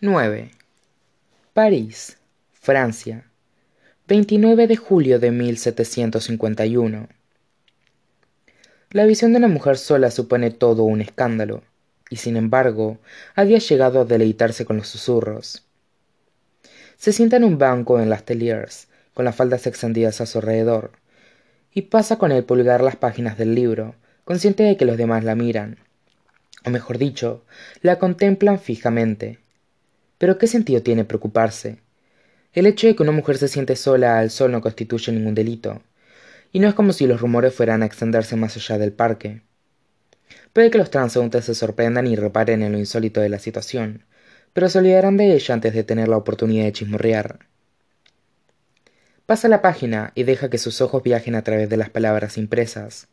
9. París, Francia, 29 de julio de 1751. La visión de una mujer sola supone todo un escándalo, y sin embargo, había llegado a deleitarse con los susurros. Se sienta en un banco en las Telliers, con las faldas extendidas a su alrededor, y pasa con el pulgar las páginas del libro, consciente de que los demás la miran, o mejor dicho, la contemplan fijamente. Pero ¿qué sentido tiene preocuparse? El hecho de que una mujer se siente sola al sol no constituye ningún delito, y no es como si los rumores fueran a extenderse más allá del parque. Puede que los transeúntes se sorprendan y reparen en lo insólito de la situación, pero se olvidarán de ella antes de tener la oportunidad de chismorrear. Pasa la página y deja que sus ojos viajen a través de las palabras impresas.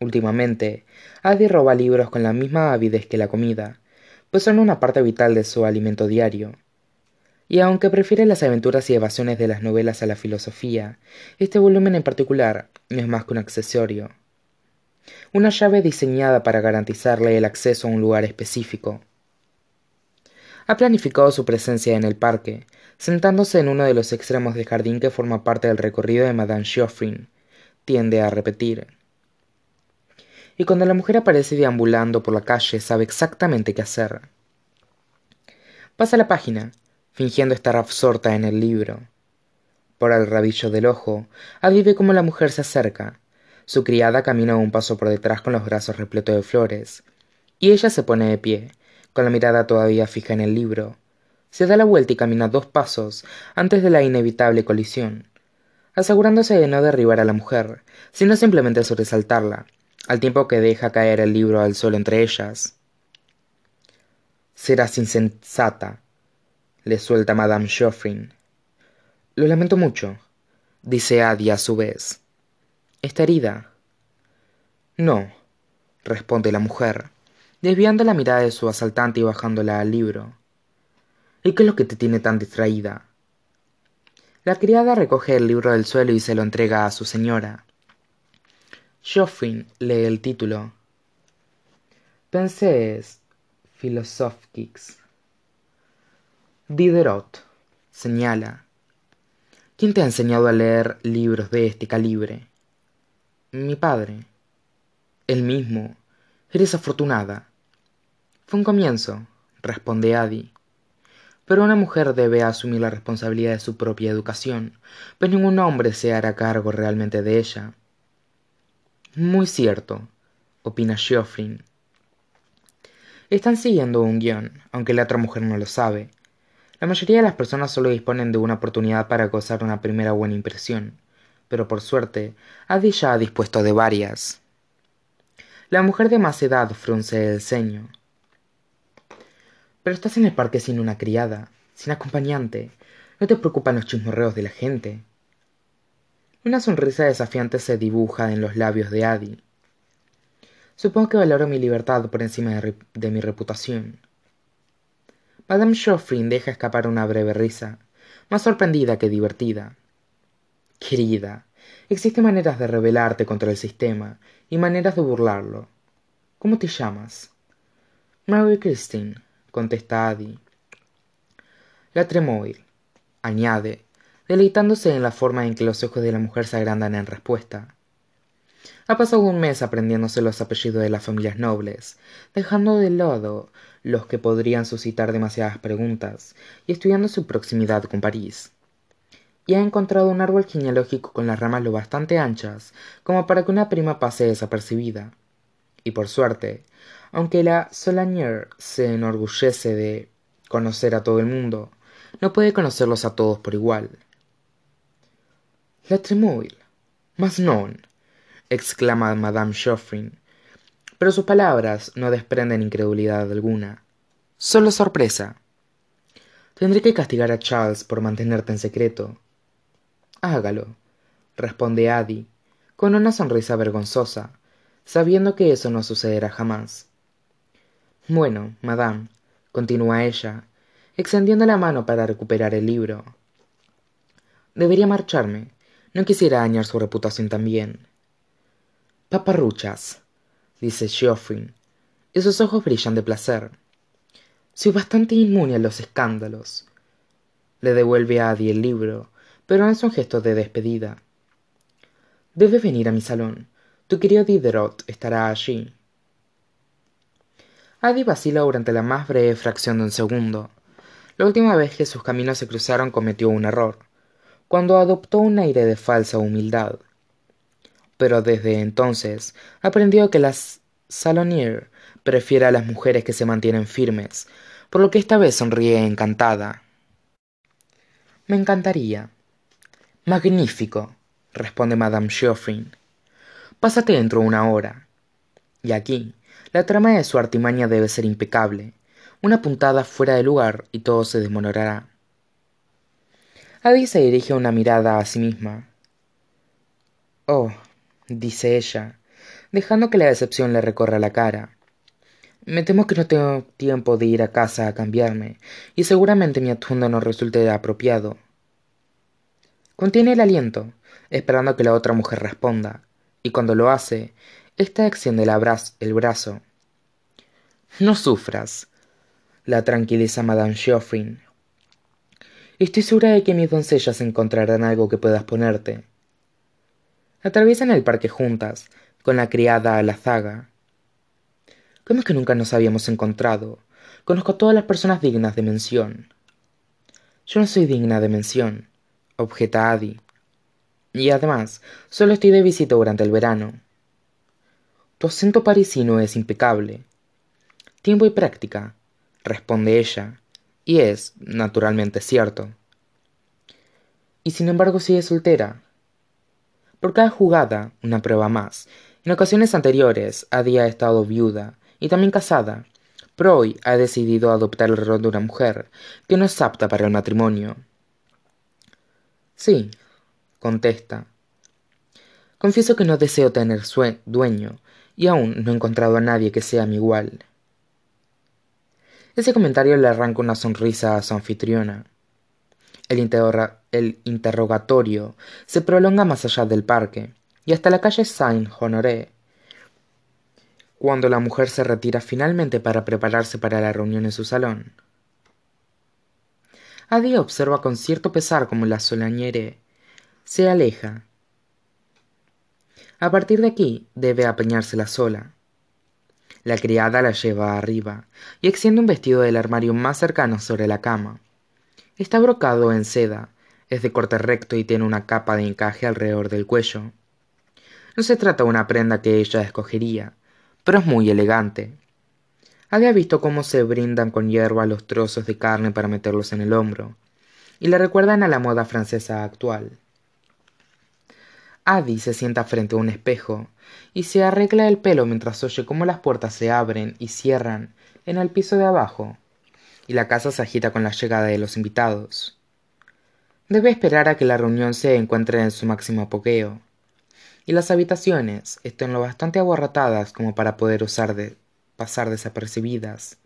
Últimamente, Adi roba libros con la misma avidez que la comida, pues son una parte vital de su alimento diario. Y aunque prefiere las aventuras y evasiones de las novelas a la filosofía, este volumen en particular no es más que un accesorio. Una llave diseñada para garantizarle el acceso a un lugar específico. Ha planificado su presencia en el parque, sentándose en uno de los extremos del jardín que forma parte del recorrido de Madame Geoffrin. Tiende a repetir. Y cuando la mujer aparece deambulando por la calle sabe exactamente qué hacer. Pasa la página, fingiendo estar absorta en el libro. Por el rabillo del ojo, advive cómo la mujer se acerca. Su criada camina un paso por detrás con los brazos repletos de flores, y ella se pone de pie, con la mirada todavía fija en el libro. Se da la vuelta y camina dos pasos antes de la inevitable colisión, asegurándose de no derribar a la mujer, sino simplemente sobresaltarla, al tiempo que deja caer el libro al suelo entre ellas. Serás insensata, le suelta Madame Geoffrin. Lo lamento mucho, dice Adi a su vez. ¿Está herida? No, responde la mujer, desviando la mirada de su asaltante y bajándola al libro. ¿Y qué es lo que te tiene tan distraída? La criada recoge el libro del suelo y se lo entrega a su señora. Geoffrin lee el título. Pensées philosophiques Diderot señala. ¿Quién te ha enseñado a leer libros de este calibre? Mi padre. El mismo. Eres afortunada. Fue un comienzo, responde Adi. Pero una mujer debe asumir la responsabilidad de su propia educación, pues ningún hombre se hará cargo realmente de ella. Muy cierto, opina Geoffrin. Están siguiendo un guion, aunque la otra mujer no lo sabe, la mayoría de las personas solo disponen de una oportunidad para gozar una primera buena impresión, pero por suerte, Adi ya ha dispuesto de varias. La mujer de más edad frunce el ceño. Pero estás en el parque sin una criada, sin acompañante. No te preocupan los chismorreos de la gente. Una sonrisa desafiante se dibuja en los labios de Adi. Supongo que valoro mi libertad por encima de, mi reputación. Madame Geoffrin deja escapar una breve risa, más sorprendida que divertida. Querida, existen maneras de rebelarte contra el sistema y maneras de burlarlo. ¿Cómo te llamas? Mary Christine, contesta Adi. La Tremoil, añade, deleitándose en la forma en que los ojos de la mujer se agrandan en respuesta. Ha pasado un mes aprendiéndose los apellidos de las familias nobles, dejando de lado los que podrían suscitar demasiadas preguntas, y estudiando su proximidad con París. Y ha encontrado un árbol genealógico con las ramas lo bastante anchas como para que una prima pase desapercibida. Y por suerte, aunque la Solanier se enorgullece de conocer a todo el mundo, no puede conocerlos a todos por igual. La Tremouille, mas non, exclama Madame Geoffrin, pero sus palabras no desprenden incredulidad alguna, solo sorpresa. Tendré que castigar a Charles por mantenerte en secreto. Hágalo, responde Adi, con una sonrisa vergonzosa, sabiendo que eso no sucederá jamás. Bueno, madame, continúa ella, extendiendo la mano para recuperar el libro. Debería marcharme. No quisiera dañar su reputación también. Paparruchas dice geoffrey y sus ojos brillan de placer. Soy bastante inmune a los escándalos. Le devuelve a Adi el libro pero es un gesto de despedida. Debes venir a mi salón. Tu querido diderot estará allí. Adi vacila durante la más breve fracción de un segundo. La última vez que sus caminos se cruzaron cometió un error cuando adoptó un aire de falsa humildad. Pero desde entonces aprendió que la salonier prefiere a las mujeres que se mantienen firmes por lo que esta vez sonríe encantada. Me encantaría. Magnífico responde madame geoffrin. Pásate dentro de una hora. Y aquí la trama de su artimaña debe ser impecable. Una puntada fuera de lugar y todo se desmoronará Adi se dirige una mirada a sí misma. Oh dice ella dejando que la decepción le recorra la cara. Me temo que no tengo tiempo de ir a casa a cambiarme y seguramente mi atuendo no resulte apropiado. Contiene el aliento esperando que la otra mujer responda y cuando lo hace ésta extiende el brazo. No sufras la tranquiliza madame estoy segura de que mis doncellas encontrarán algo que puedas ponerte. Atraviesan el parque juntas con la criada a la zaga. Cómo es que nunca nos habíamos encontrado conozco a todas las personas dignas de mención. Yo no soy digna de mención objeta Adi. Y además solo estoy de visita durante el verano. Tu acento parisino es impecable. Tiempo y práctica responde ella y es naturalmente cierto. Y sin embargo sigue soltera. Por cada jugada una prueba más. En ocasiones anteriores había estado viuda y también casada. Pero hoy ha decidido adoptar el rol de una mujer que no es apta para el matrimonio. Sí contesta. Confieso que no deseo tener dueño y aún no he encontrado a nadie que sea mi igual ese comentario le arranca una sonrisa a su anfitriona. El, interrogatorio se prolonga más allá del parque y hasta la calle saint honoré cuando la mujer se retira finalmente para prepararse para la reunión en su salón. Adi observa con cierto pesar como la solañere se aleja. A partir de aquí debe apañársela sola la criada la lleva arriba y extiende un vestido del armario más cercano sobre la cama. Está brocado en seda es de corte recto y tiene una capa de encaje alrededor del cuello. No se trata de una prenda que ella escogería pero es muy elegante. Había visto cómo se brindan con hierba los trozos de carne para meterlos en el hombro y le recuerdan a la moda francesa actual Adi se sienta frente a un espejo y se arregla el pelo mientras oye cómo las puertas se abren y cierran en el piso de abajo y la casa se agita con la llegada de los invitados. Debe esperar a que la reunión se encuentre en su máximo apogeo, y las habitaciones estén lo bastante abarrotadas como para poder usar de pasar desapercibidas.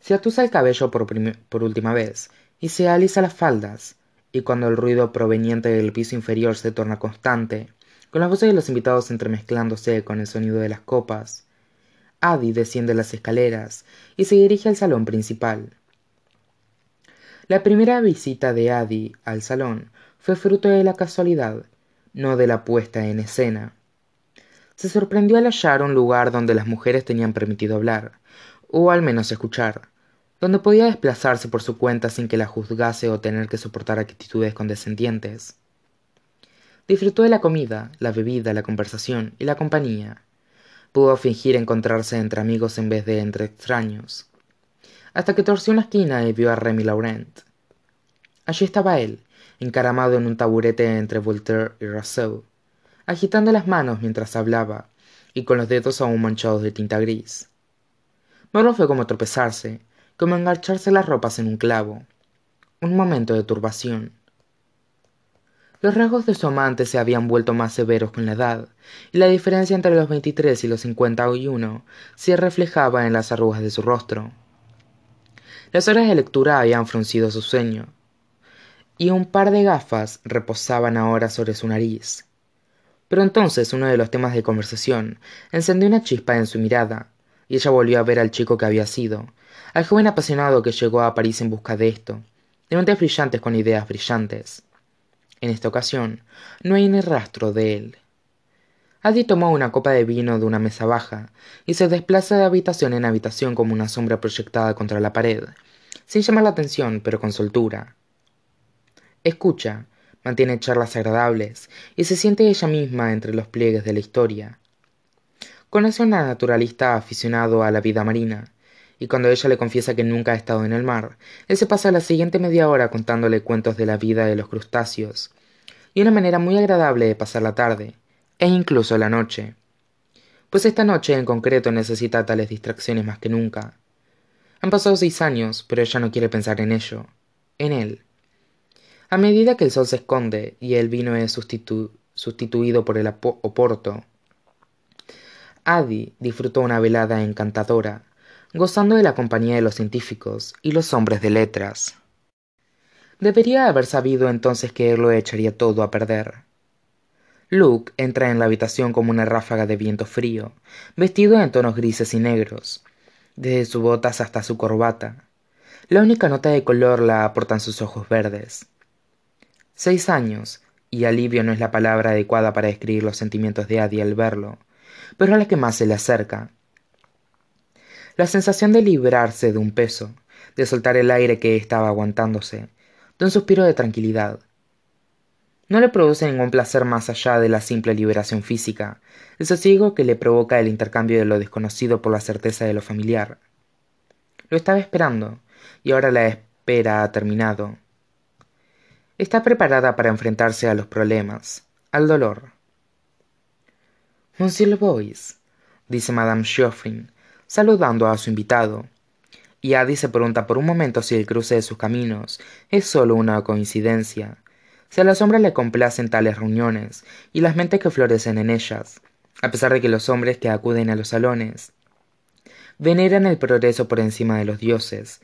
Se atusa el cabello por última vez y se alisa las faldas, y cuando el ruido proveniente del piso inferior se torna constante, con las voces de los invitados entremezclándose con el sonido de las copas, Adi desciende las escaleras y se dirige al salón principal. La primera visita de Adi al salón fue fruto de la casualidad, no de la puesta en escena. Se sorprendió al hallar un lugar donde las mujeres tenían permitido hablar, o al menos escuchar, donde podía desplazarse por su cuenta sin que la juzgase o tener que soportar actitudes condescendientes. Disfrutó de la comida, la bebida, la conversación y la compañía, pudo fingir encontrarse entre amigos en vez de entre extraños. Hasta que torció una esquina y vio a Remy Laurent. Allí estaba él encaramado en un taburete entre voltaire y rousseau agitando las manos mientras hablaba y con los dedos aún manchados de tinta gris. No fue como tropezarse como engancharse las ropas en un clavo. Un momento de turbación. Los rasgos de su amante se habían vuelto más severos con la edad y la diferencia entre los veintitrés y los cincuenta y uno se reflejaba en las arrugas de su rostro. Las horas de lectura habían fruncido su sueño y un par de gafas reposaban ahora sobre su nariz. Pero entonces uno de los temas de conversación encendió una chispa en su mirada y ella volvió a ver al chico que había sido, al joven apasionado que llegó a París en busca de esto, de mentes brillantes con ideas brillantes. En esta ocasión, no hay ni rastro de él. Adi tomó una copa de vino de una mesa baja y se desplaza de habitación en habitación como una sombra proyectada contra la pared, sin llamar la atención, pero con soltura. Escucha, mantiene charlas agradables y se siente ella misma entre los pliegues de la historia. Conoce a un naturalista aficionado a la vida marina, y cuando ella le confiesa que nunca ha estado en el mar, él se pasa la siguiente media hora contándole cuentos de la vida de los crustáceos, y una manera muy agradable de pasar la tarde, e incluso la noche. Pues esta noche en concreto necesita tales distracciones más que nunca. Han pasado seis años, pero ella no quiere pensar en ello, en él. A medida que el sol se esconde y el vino es sustituido por el oporto, Adi disfrutó una velada encantadora, gozando de la compañía de los científicos y los hombres de letras. Debería haber sabido entonces que él lo echaría todo a perder. Luke entra en la habitación como una ráfaga de viento frío, vestido en tonos grises y negros, desde sus botas hasta su corbata. La única nota de color la aportan sus ojos verdes. Seis años, y alivio no es la palabra adecuada para describir los sentimientos de Adi al verlo, pero a la que más se le acerca. La sensación de librarse de un peso, de soltar el aire que estaba aguantándose, de un suspiro de tranquilidad. No le produce ningún placer más allá de la simple liberación física, el sosiego que le provoca el intercambio de lo desconocido por la certeza de lo familiar. Lo estaba esperando, y ahora la espera ha terminado. Está preparada para enfrentarse a los problemas, al dolor. Monsieur Bois, dice Madame saludando a su invitado. Y Adi se pregunta por un momento si el cruce de sus caminos es solo una coincidencia, si a las sombras le complacen tales reuniones y las mentes que florecen en ellas, a pesar de que los hombres que acuden a los salones veneran el progreso por encima de los dioses,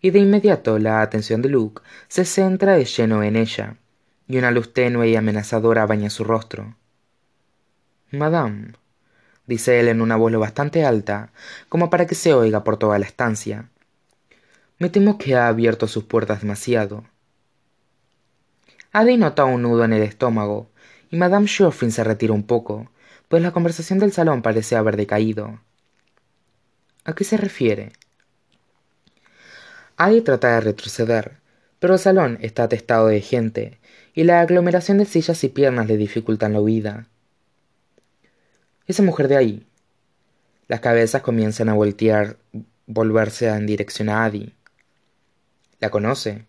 y de inmediato la atención de Luke se centra de lleno en ella, y una luz tenue y amenazadora baña su rostro. Madame, dice él en una voz lo bastante alta como para que se oiga por toda la estancia. Me temo que ha abierto sus puertas demasiado. Adi nota un nudo en el estómago, y Madame Geoffrin se retira un poco, pues la conversación del salón parece haber decaído. ¿A qué se refiere? Adi trata de retroceder, pero el salón está atestado de gente, y la aglomeración de sillas y piernas le dificultan la huida. Esa mujer de ahí. Las cabezas comienzan a voltear, volverse en dirección a Adi. ¿La conoce?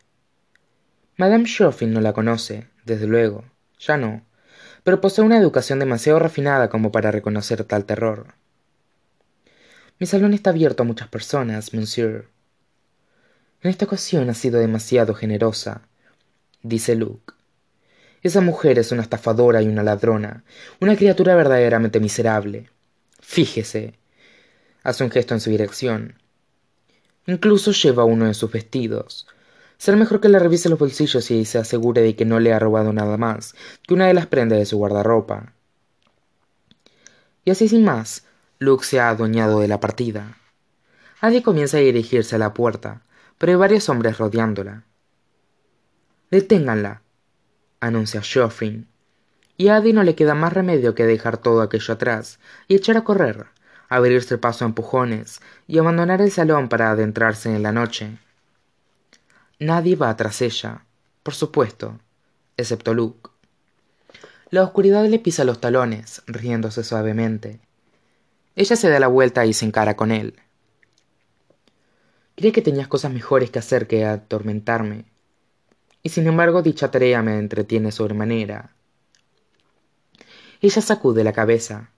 Madame Schoffin no la conoce, desde luego, ya no, pero posee una educación demasiado refinada como para reconocer tal terror. Mi salón está abierto a muchas personas, monsieur. En esta ocasión ha sido demasiado generosa, dice Luke. Esa mujer es una estafadora y una ladrona, una criatura verdaderamente miserable. Fíjese. Hace un gesto en su dirección. Incluso lleva uno de sus vestidos. Será mejor que le revise los bolsillos y se asegure de que no le ha robado nada más que una de las prendas de su guardarropa. Y así sin más, Luke se ha adueñado de la partida. Adi comienza a dirigirse a la puerta, pero hay varios hombres rodeándola. Deténganla, anuncia Geoffrey. Y a Adi no le queda más remedio que dejar todo aquello atrás y echar a correr, abrirse paso a empujones y abandonar el salón para adentrarse en la noche. Nadie va tras ella, por supuesto, excepto Luke. La oscuridad le pisa los talones, riéndose suavemente. Ella se da la vuelta y se encara con él. Creí que tenías cosas mejores que hacer que atormentarme, y sin embargo dicha tarea me entretiene sobremanera. Ella sacude la cabeza.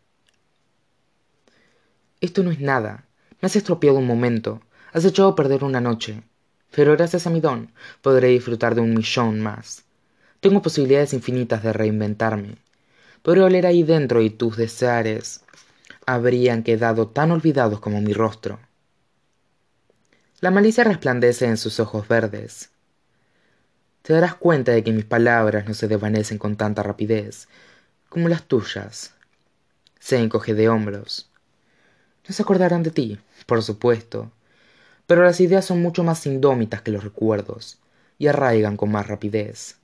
Esto no es nada. Me has estropeado un momento. Has echado perder una noche. Pero gracias a mi don podré disfrutar de un millón más. Tengo posibilidades infinitas de reinventarme. Podré oler ahí dentro y tus deseares habrían quedado tan olvidados como mi rostro. La malicia resplandece en sus ojos verdes te darás cuenta de que mis palabras no se desvanecen con tanta rapidez como las tuyas. Se encoge de hombros. no se acordarán de ti por supuesto pero las ideas son mucho más indómitas que los recuerdos y arraigan con más rapidez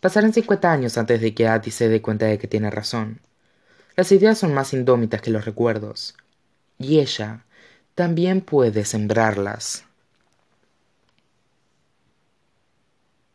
pasarán cincuenta años antes de que Addie se dé cuenta de que tiene razón las ideas son más indómitas que los recuerdos y ella también puede sembrarlas